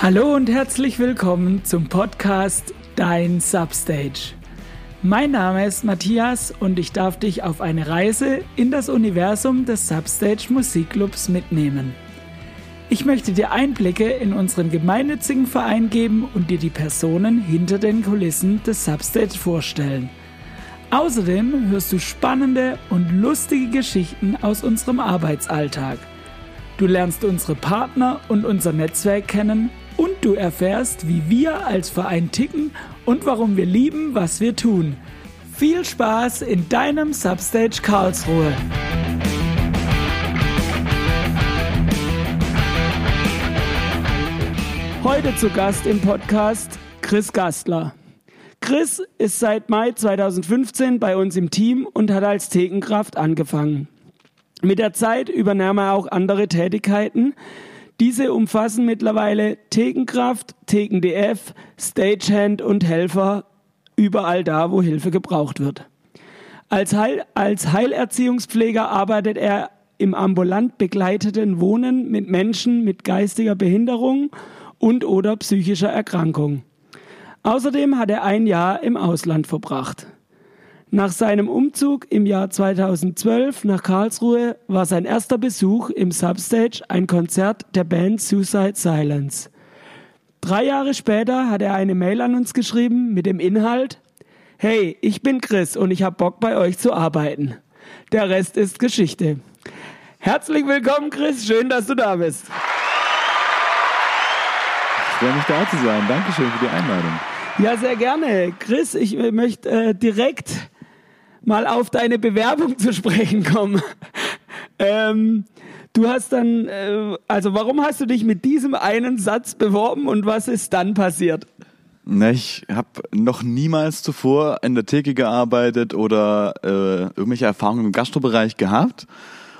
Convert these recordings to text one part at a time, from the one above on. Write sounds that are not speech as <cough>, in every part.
Hallo und herzlich willkommen zum Podcast Dein Substage. Mein Name ist Matthias und ich darf dich auf eine Reise in das Universum des Substage Musikclubs mitnehmen. Ich möchte dir Einblicke in unseren gemeinnützigen Verein geben und dir die Personen hinter den Kulissen des Substage vorstellen. Außerdem hörst du spannende und lustige Geschichten aus unserem Arbeitsalltag. Du lernst unsere Partner und unser Netzwerk kennen du erfährst, wie wir als Verein ticken und warum wir lieben, was wir tun. Viel Spaß in deinem Substage Karlsruhe. Heute zu Gast im Podcast Chris Gastler. Chris ist seit Mai 2015 bei uns im Team und hat als Thekenkraft angefangen. Mit der Zeit übernahm er auch andere Tätigkeiten, diese umfassen mittlerweile Thekenkraft, Theken-DF, Stagehand und Helfer überall da, wo Hilfe gebraucht wird. Als, Heil, als Heilerziehungspfleger arbeitet er im ambulant begleiteten Wohnen mit Menschen mit geistiger Behinderung und oder psychischer Erkrankung. Außerdem hat er ein Jahr im Ausland verbracht. Nach seinem Umzug im Jahr 2012 nach Karlsruhe war sein erster Besuch im Substage ein Konzert der Band Suicide Silence. Drei Jahre später hat er eine Mail an uns geschrieben mit dem Inhalt, Hey, ich bin Chris und ich habe Bock bei euch zu arbeiten. Der Rest ist Geschichte. Herzlich willkommen, Chris. Schön, dass du da bist. Ich freue mich da zu sein. Dankeschön für die Einladung. Ja, sehr gerne. Chris, ich möchte äh, direkt mal auf deine Bewerbung zu sprechen kommen. ähm, du hast dann, äh, also warum hast du dich mit diesem einen Satz beworben und was ist dann passiert? Na, ich habe noch niemals zuvor in der Theke gearbeitet oder äh, irgendwelche Erfahrungen im Gastrobereich gehabt.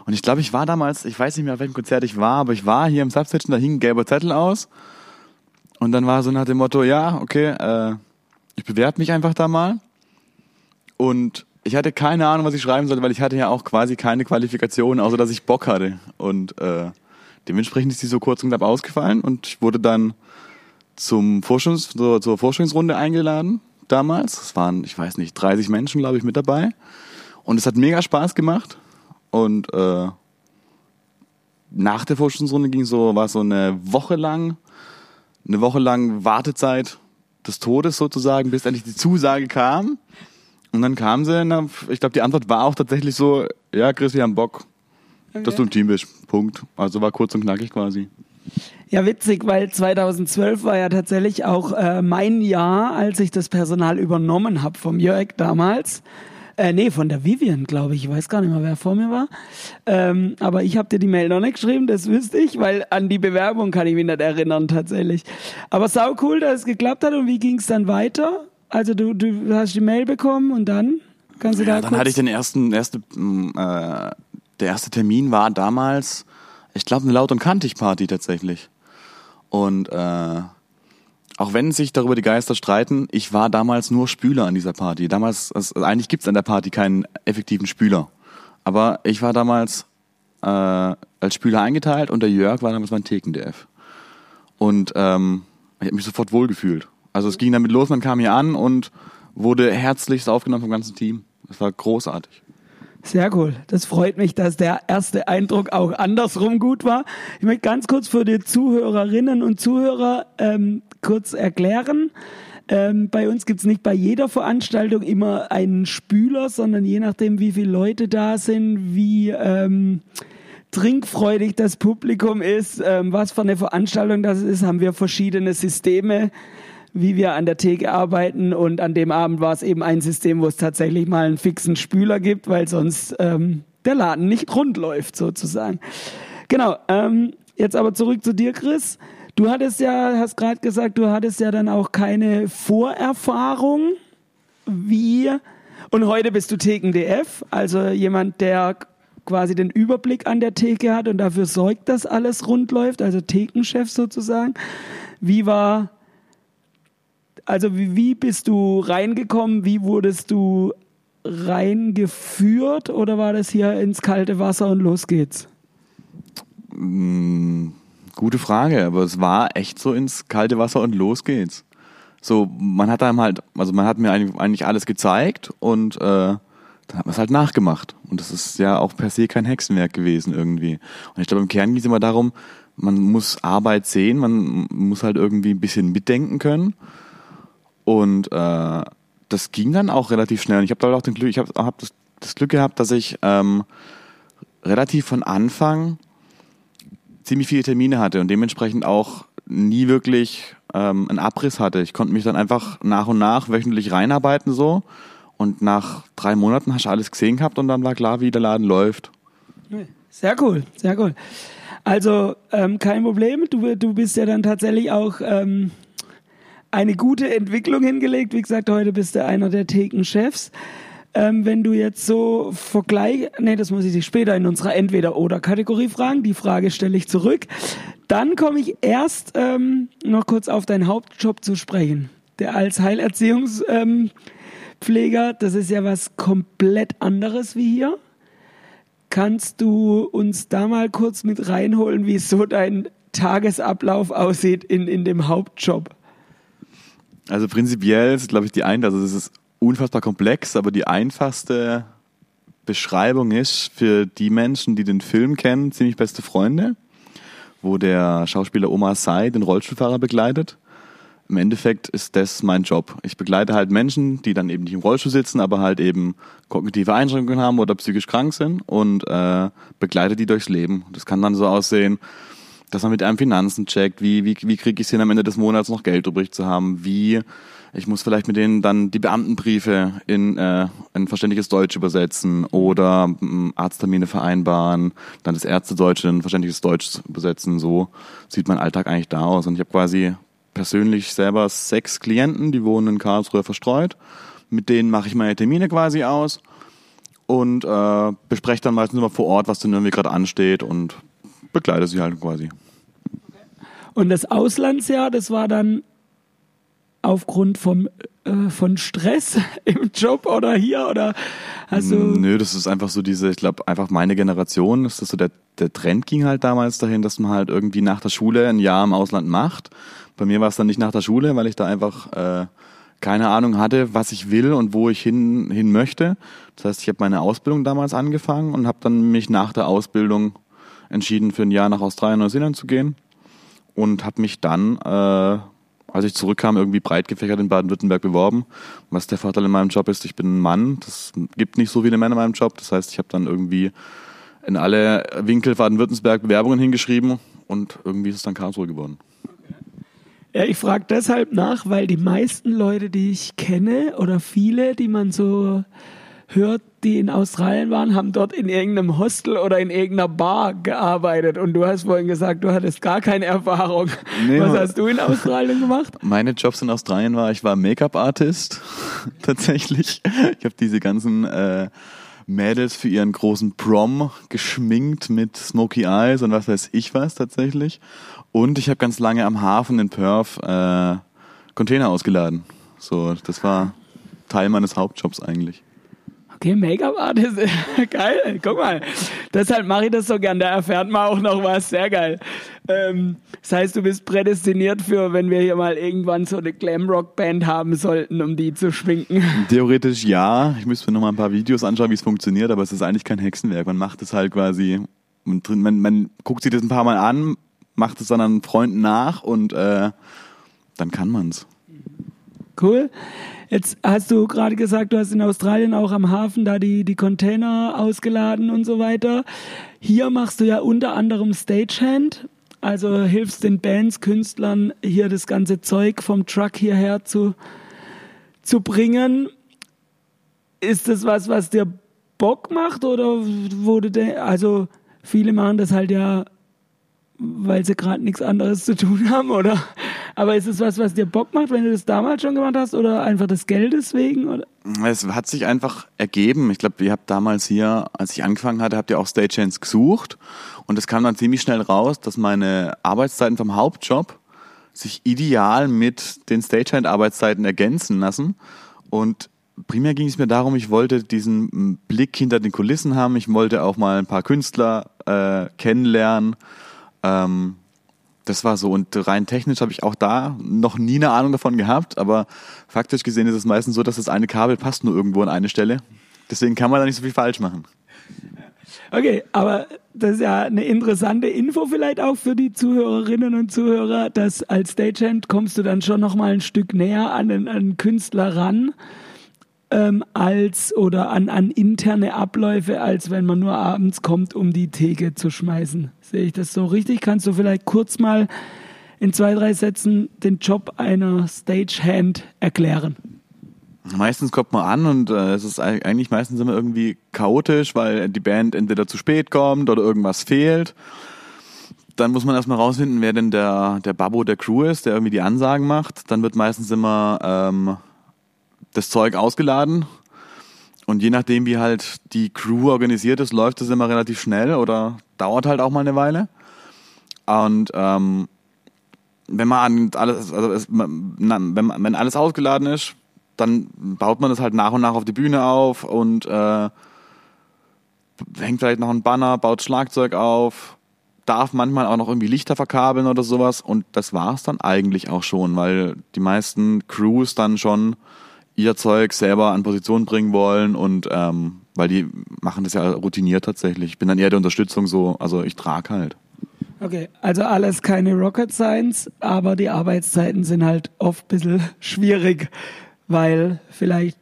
Und ich glaube, ich war damals, ich weiß nicht mehr, auf welchem Konzert ich war, aber ich war hier im Substation, da hing ein gelber Zettel aus. Und dann war so nach dem Motto, ja, okay, äh, ich bewerbe mich einfach da mal. Und ich hatte keine Ahnung, was ich schreiben sollte, weil ich hatte ja auch quasi keine Qualifikation, außer dass ich Bock hatte. Und äh, dementsprechend ist die so kurz und knapp ausgefallen und ich wurde dann zum Forschungs zur, zur Forschungsrunde eingeladen damals. Es waren, ich weiß nicht, 30 Menschen, glaube ich, mit dabei. Und es hat mega Spaß gemacht. Und äh, nach der Forschungsrunde ging so, war so eine Woche lang, eine Woche lang Wartezeit des Todes sozusagen, bis endlich die Zusage kam. Und dann kam sie, na, ich glaube, die Antwort war auch tatsächlich so, ja, Chris, wir haben Bock, okay. dass du ein Team bist. Punkt. Also war kurz und knackig quasi. Ja, witzig, weil 2012 war ja tatsächlich auch äh, mein Jahr, als ich das Personal übernommen habe vom Jörg damals. Äh, nee, von der Vivian, glaube ich. Ich weiß gar nicht mehr, wer vor mir war. Ähm, aber ich habe dir die Mail noch nicht geschrieben, das wüsste ich, weil an die Bewerbung kann ich mich nicht erinnern tatsächlich. Aber sau cool, dass es geklappt hat. Und wie ging es dann weiter? Also du, du hast die Mail bekommen und dann kannst du ja, da dann hatte ich den ersten, erste, mm, äh, der erste Termin war damals, ich glaube, eine Laut- und Kantig-Party tatsächlich. Und äh, auch wenn sich darüber die Geister streiten, ich war damals nur Spüler an dieser Party. Damals, also eigentlich gibt's an der Party keinen effektiven Spüler. Aber ich war damals äh, als Spüler eingeteilt und der Jörg war damals mein Theken-DF. Und ähm, ich habe mich sofort wohlgefühlt. Also es ging damit los, man kam hier an und wurde herzlichst aufgenommen vom ganzen Team. Das war großartig. Sehr cool. Das freut mich, dass der erste Eindruck auch andersrum gut war. Ich möchte ganz kurz für die Zuhörerinnen und Zuhörer ähm, kurz erklären. Ähm, bei uns gibt's nicht bei jeder Veranstaltung immer einen Spüler, sondern je nachdem, wie viele Leute da sind, wie ähm, trinkfreudig das Publikum ist, ähm, was für eine Veranstaltung das ist, haben wir verschiedene Systeme wie wir an der Theke arbeiten. Und an dem Abend war es eben ein System, wo es tatsächlich mal einen fixen Spüler gibt, weil sonst ähm, der Laden nicht rund läuft sozusagen. Genau. Ähm, jetzt aber zurück zu dir, Chris. Du hattest ja, hast gerade gesagt, du hattest ja dann auch keine Vorerfahrung. Wie? Und heute bist du Theken-DF, also jemand, der quasi den Überblick an der Theke hat und dafür sorgt, dass alles rund läuft, also Thekenchef sozusagen. Wie war also wie, wie bist du reingekommen? Wie wurdest du reingeführt oder war das hier ins kalte Wasser und los geht's? Mm, Gute Frage, aber es war echt so ins kalte Wasser und los geht's. So, man hat einem halt, also man hat mir eigentlich alles gezeigt und äh, dann hat man es halt nachgemacht. Und das ist ja auch per se kein Hexenwerk gewesen irgendwie. Und ich glaube, im Kern geht es immer darum, man muss Arbeit sehen, man muss halt irgendwie ein bisschen mitdenken können. Und äh, das ging dann auch relativ schnell. Und ich habe auch den Glück, ich habe hab das, das Glück gehabt, dass ich ähm, relativ von Anfang ziemlich viele Termine hatte und dementsprechend auch nie wirklich ähm, einen Abriss hatte. Ich konnte mich dann einfach nach und nach wöchentlich reinarbeiten so und nach drei Monaten hast du alles gesehen gehabt und dann war klar, wie der Laden läuft. Sehr cool, sehr cool. Also ähm, kein Problem, du, du bist ja dann tatsächlich auch ähm, eine gute Entwicklung hingelegt. Wie gesagt, heute bist du einer der Thekenchefs. Ähm, wenn du jetzt so vergleich, nee, das muss ich dich später in unserer Entweder-Oder-Kategorie fragen. Die Frage stelle ich zurück. Dann komme ich erst ähm, noch kurz auf deinen Hauptjob zu sprechen. Der als Heilerziehungspfleger, ähm, das ist ja was komplett anderes wie hier. Kannst du uns da mal kurz mit reinholen, wie so dein Tagesablauf aussieht in, in dem Hauptjob? Also prinzipiell ist, glaube ich, die eine, also es ist unfassbar komplex, aber die einfachste Beschreibung ist für die Menschen, die den Film kennen, ziemlich beste Freunde, wo der Schauspieler Omar Sy den Rollstuhlfahrer begleitet. Im Endeffekt ist das mein Job. Ich begleite halt Menschen, die dann eben nicht im Rollstuhl sitzen, aber halt eben kognitive Einschränkungen haben oder psychisch krank sind und äh, begleite die durchs Leben. Das kann dann so aussehen, dass man mit einem Finanzen checkt, wie, wie, wie kriege ich es hin, am Ende des Monats noch Geld übrig zu haben, wie ich muss vielleicht mit denen dann die Beamtenbriefe in äh, ein verständliches Deutsch übersetzen oder äh, Arzttermine vereinbaren, dann das Ärztedeutsch in verständliches Deutsch übersetzen. So sieht mein Alltag eigentlich da aus. Und ich habe quasi persönlich selber sechs Klienten, die wohnen in Karlsruhe verstreut. Mit denen mache ich meine Termine quasi aus und äh, bespreche dann meistens immer vor Ort, was denn irgendwie gerade ansteht und begleite sie halt quasi. Und das Auslandsjahr, das war dann aufgrund vom, äh, von Stress <laughs> im Job oder hier oder hast du Nö, das ist einfach so diese, ich glaube, einfach meine Generation, ist das so der, der Trend ging halt damals dahin, dass man halt irgendwie nach der Schule ein Jahr im Ausland macht. Bei mir war es dann nicht nach der Schule, weil ich da einfach äh, keine Ahnung hatte, was ich will und wo ich hin, hin möchte. Das heißt, ich habe meine Ausbildung damals angefangen und habe dann mich nach der Ausbildung entschieden, für ein Jahr nach Australien, Neuseeland zu gehen und habe mich dann äh, als ich zurückkam, irgendwie breit gefächert in Baden-Württemberg beworben. Was der Vorteil in meinem Job ist, ich bin ein Mann. Das gibt nicht so viele Männer in meinem Job. Das heißt, ich habe dann irgendwie in alle Winkel Baden-Württemberg Bewerbungen hingeschrieben und irgendwie ist es dann Karlsruhe geworden. Ja, ich frage deshalb nach, weil die meisten Leute, die ich kenne oder viele, die man so hört, die in Australien waren, haben dort in irgendeinem Hostel oder in irgendeiner Bar gearbeitet. Und du hast vorhin gesagt, du hattest gar keine Erfahrung. Nee, Was hast du in Australien gemacht? Meine Jobs in Australien war, ich war Make-up-Artist <laughs> tatsächlich. Ich habe diese ganzen äh, Mädels für ihren großen Prom geschminkt mit Smoky Eyes und was weiß ich was tatsächlich. Und ich habe ganz lange am Hafen in Perth äh, Container ausgeladen. So, das war Teil meines Hauptjobs eigentlich. Okay, Make-up-Artist, <laughs> geil, guck mal. Deshalb mache ich das so gern, da erfährt man auch noch was, sehr geil. Ähm, das heißt, du bist prädestiniert für, wenn wir hier mal irgendwann so eine Glam-Rock-Band haben sollten, um die zu schminken. <laughs> Theoretisch ja, ich müsste mir noch mal ein paar Videos anschauen, wie es funktioniert, aber es ist eigentlich kein Hexenwerk. Man macht es halt quasi, man, man, man guckt sich das ein paar Mal an, macht es dann an Freunden nach und äh, dann kann man's. Cool. Jetzt hast du gerade gesagt, du hast in Australien auch am Hafen da die, die Container ausgeladen und so weiter. Hier machst du ja unter anderem Stagehand, also hilfst den Bands, Künstlern hier das ganze Zeug vom Truck hierher zu, zu bringen. Ist das was, was dir Bock macht oder wurde der, also viele machen das halt ja, weil sie gerade nichts anderes zu tun haben, oder? Aber ist es was, was dir Bock macht, wenn du das damals schon gemacht hast oder einfach des Geldes wegen? Oder? Es hat sich einfach ergeben. Ich glaube, ihr habt damals hier, als ich angefangen hatte, habt ihr auch Stagehands gesucht. Und es kam dann ziemlich schnell raus, dass meine Arbeitszeiten vom Hauptjob sich ideal mit den Stagehand-Arbeitszeiten ergänzen lassen. Und primär ging es mir darum, ich wollte diesen Blick hinter den Kulissen haben. Ich wollte auch mal ein paar Künstler äh, kennenlernen. Ähm, das war so. Und rein technisch habe ich auch da noch nie eine Ahnung davon gehabt, aber faktisch gesehen ist es meistens so, dass das eine Kabel passt nur irgendwo an eine Stelle. Deswegen kann man da nicht so viel falsch machen. Okay, aber das ist ja eine interessante Info vielleicht auch für die Zuhörerinnen und Zuhörer, dass als Stagehand kommst du dann schon noch mal ein Stück näher an den Künstler ran ähm, als oder an, an interne Abläufe, als wenn man nur abends kommt, um die Theke zu schmeißen. Sehe ich das so richtig? Kannst du vielleicht kurz mal in zwei, drei Sätzen den Job einer Stagehand erklären? Meistens kommt man an und äh, es ist eigentlich meistens immer irgendwie chaotisch, weil die Band entweder zu spät kommt oder irgendwas fehlt. Dann muss man erstmal rausfinden, wer denn der, der Babbo der Crew ist, der irgendwie die Ansagen macht. Dann wird meistens immer ähm, das Zeug ausgeladen. Und je nachdem, wie halt die Crew organisiert ist, läuft es immer relativ schnell oder dauert halt auch mal eine Weile. Und ähm, wenn man alles, also es, wenn, wenn alles ausgeladen ist, dann baut man das halt nach und nach auf die Bühne auf und äh, hängt vielleicht noch ein Banner, baut Schlagzeug auf, darf manchmal auch noch irgendwie Lichter verkabeln oder sowas und das war's dann eigentlich auch schon, weil die meisten Crews dann schon ihr Zeug selber an Position bringen wollen und ähm, weil die machen das ja routiniert tatsächlich. Ich bin dann eher der Unterstützung so, also ich trage halt. Okay, also alles keine Rocket Science, aber die Arbeitszeiten sind halt oft ein bisschen <laughs> schwierig weil vielleicht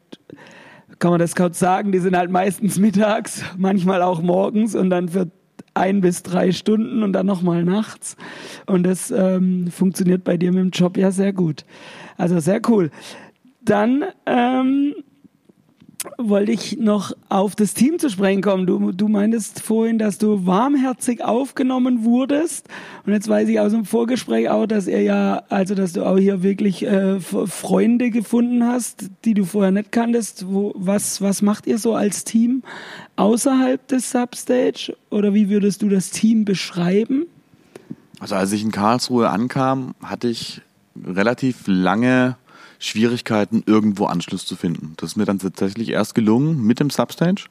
kann man das kaum sagen, die sind halt meistens <laughs> mittags, manchmal auch morgens und dann für ein bis drei Stunden und dann nochmal nachts. Und das ähm, funktioniert bei dir mit dem Job ja sehr gut. Also sehr cool. Dann ähm, wollte ich noch auf das Team zu sprechen kommen. Du, du meintest vorhin, dass du warmherzig aufgenommen wurdest. Und jetzt weiß ich aus dem Vorgespräch auch, dass er ja, also dass du auch hier wirklich äh, Freunde gefunden hast, die du vorher nicht kanntest. Wo, was, was macht ihr so als Team außerhalb des Substage? Oder wie würdest du das Team beschreiben? Also als ich in Karlsruhe ankam, hatte ich relativ lange Schwierigkeiten, irgendwo Anschluss zu finden. Das ist mir dann tatsächlich erst gelungen mit dem Substage.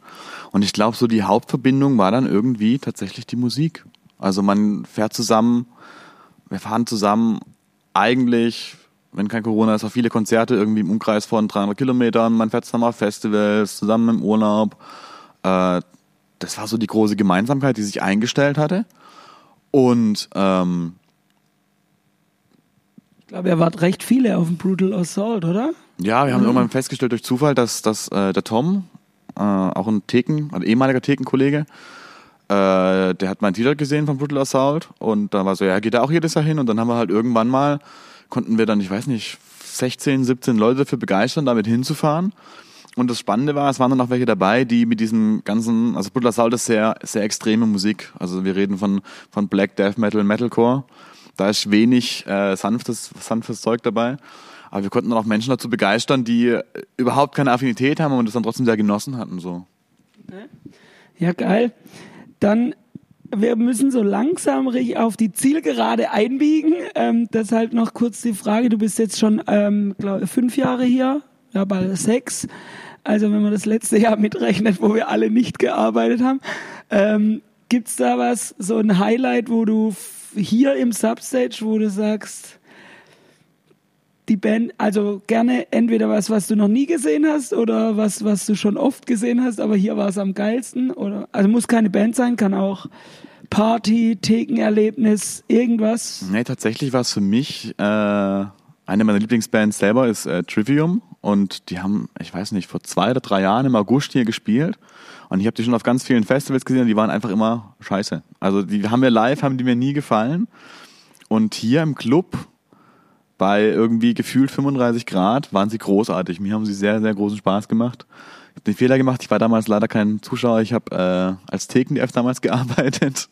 Und ich glaube, so die Hauptverbindung war dann irgendwie tatsächlich die Musik. Also man fährt zusammen, wir fahren zusammen eigentlich, wenn kein Corona ist, auf viele Konzerte irgendwie im Umkreis von 300 Kilometern. Man fährt zusammen auf Festivals, zusammen im Urlaub. Äh, das war so die große Gemeinsamkeit, die sich eingestellt hatte. Und ähm, ich glaube, ihr wart recht viele auf dem Brutal Assault, oder? Ja, wir haben mhm. irgendwann festgestellt durch Zufall, dass, dass äh, der Tom, äh, auch ein Theken, ein ehemaliger Thekenkollege, äh, der hat mein T-Shirt gesehen von Brutal Assault und da war so, ja, geht er auch jedes Jahr hin und dann haben wir halt irgendwann mal, konnten wir dann, ich weiß nicht, 16, 17 Leute dafür begeistern, damit hinzufahren. Und das Spannende war, es waren dann auch welche dabei, die mit diesem ganzen, also Brutal Assault ist sehr, sehr extreme Musik. Also wir reden von, von Black Death Metal, Metalcore. Da ist wenig äh, sanftes, sanftes Zeug dabei. Aber wir konnten dann auch Menschen dazu begeistern, die überhaupt keine Affinität haben und das dann trotzdem sehr genossen hatten. So. Ja, geil. Dann wir müssen so langsam auf die Zielgerade einbiegen. Ähm, deshalb noch kurz die Frage, du bist jetzt schon ähm, glaub, fünf Jahre hier, ja bald sechs. Also wenn man das letzte Jahr mitrechnet, wo wir alle nicht gearbeitet haben. Ähm, Gibt es da was, so ein Highlight, wo du hier im Substage, wo du sagst, die Band, also gerne entweder was, was du noch nie gesehen hast oder was, was du schon oft gesehen hast, aber hier war es am geilsten oder, also muss keine Band sein, kann auch Party, Thekenerlebnis, irgendwas. Nee, tatsächlich war es für mich, äh, eine meiner Lieblingsbands selber ist äh, Trivium und die haben, ich weiß nicht, vor zwei oder drei Jahren im August hier gespielt und ich habe die schon auf ganz vielen Festivals gesehen und die waren einfach immer scheiße. Also die haben mir live, haben die mir nie gefallen. Und hier im Club bei irgendwie gefühlt 35 Grad waren sie großartig. Mir haben sie sehr, sehr großen Spaß gemacht. Ich habe den Fehler gemacht, ich war damals leider kein Zuschauer, ich habe äh, als Theken-DF damals <laughs> gearbeitet.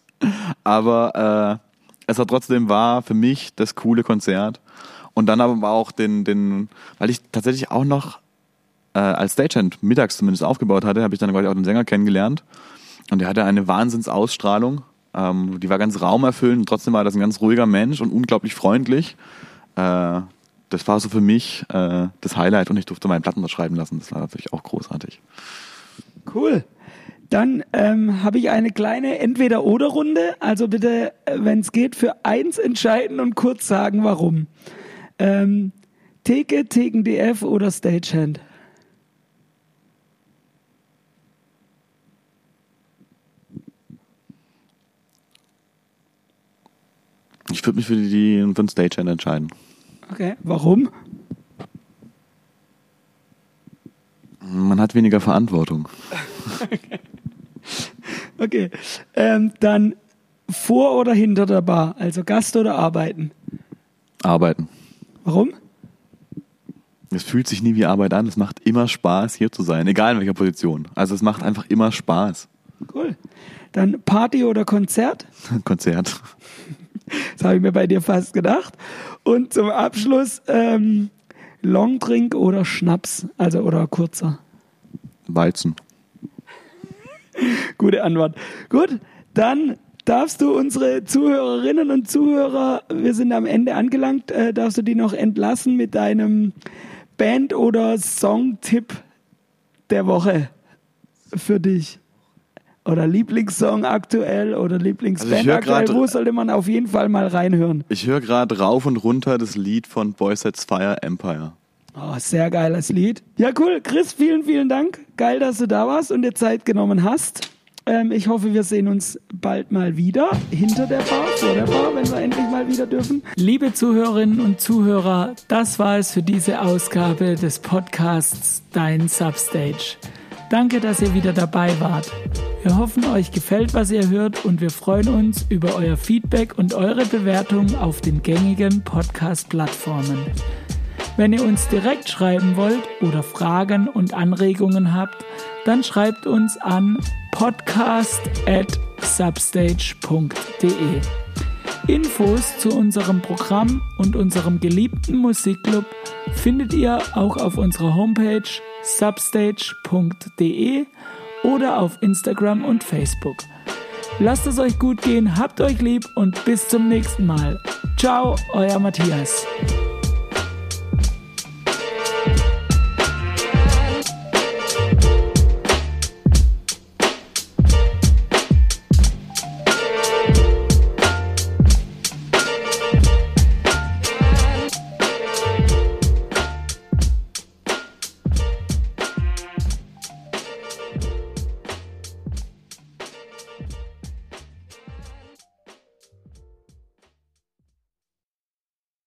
Aber äh, es war trotzdem war für mich das coole Konzert. Und dann aber auch den, den, weil ich tatsächlich auch noch äh, als Stagehand mittags zumindest aufgebaut hatte, habe ich dann quasi auch den Sänger kennengelernt. Und der hatte eine Wahnsinnsausstrahlung. Ähm, die war ganz raumerfüllend. Trotzdem war das ein ganz ruhiger Mensch und unglaublich freundlich. Äh, das war so für mich äh, das Highlight und ich durfte meinen Platten unterschreiben lassen. Das war natürlich auch großartig. Cool. Dann ähm, habe ich eine kleine Entweder-Oder-Runde. Also bitte, äh, wenn es geht, für eins entscheiden und kurz sagen, warum. Ähm, Theke, Theken DF oder Stagehand? Ich würde mich für, die, für den Stagehand entscheiden. Okay, warum? Man hat weniger Verantwortung. okay. <laughs> okay. Ähm, dann vor oder hinter der Bar? Also Gast oder arbeiten? Arbeiten. Warum? Es fühlt sich nie wie Arbeit an. Es macht immer Spaß, hier zu sein, egal in welcher Position. Also es macht einfach immer Spaß. Cool. Dann Party oder Konzert? <laughs> Konzert. Das habe ich mir bei dir fast gedacht. Und zum Abschluss ähm, Longdrink oder Schnaps, also oder kurzer? Weizen. Gute Antwort. Gut, dann darfst du unsere Zuhörerinnen und Zuhörer, wir sind am Ende angelangt, äh, darfst du die noch entlassen mit deinem Band- oder Songtipp der Woche für dich? Oder Lieblingssong aktuell oder Lieblingsband Also ich hör aktuell? grad- Wo sollte man auf jeden Fall mal reinhören? Ich höre gerade rauf und runter das Lied von Boy Sets Fire Empire. Oh, sehr geiles Lied. Ja, cool. Chris, vielen, vielen Dank. Geil, dass du da warst und dir Zeit genommen hast. Ähm, ich hoffe, wir sehen uns bald mal wieder. Hinter der Bar, vor der Bar, wenn wir endlich mal wieder dürfen. Liebe Zuhörerinnen und Zuhörer, das war es für diese Ausgabe des Podcasts Dein Substage. Danke, dass ihr wieder dabei wart. Wir hoffen, euch gefällt, was ihr hört und wir freuen uns über euer Feedback und eure Bewertung auf den gängigen Podcast-Plattformen. Wenn ihr uns direkt schreiben wollt oder Fragen und Anregungen habt, dann schreibt uns an podcast@substage.de. Infos zu unserem Programm und unserem geliebten Musikclub findet ihr auch auf unserer Homepage substage.de oder auf Instagram und Facebook. Lasst es euch gut gehen, habt euch lieb und bis zum nächsten Mal. Ciao, euer Matthias.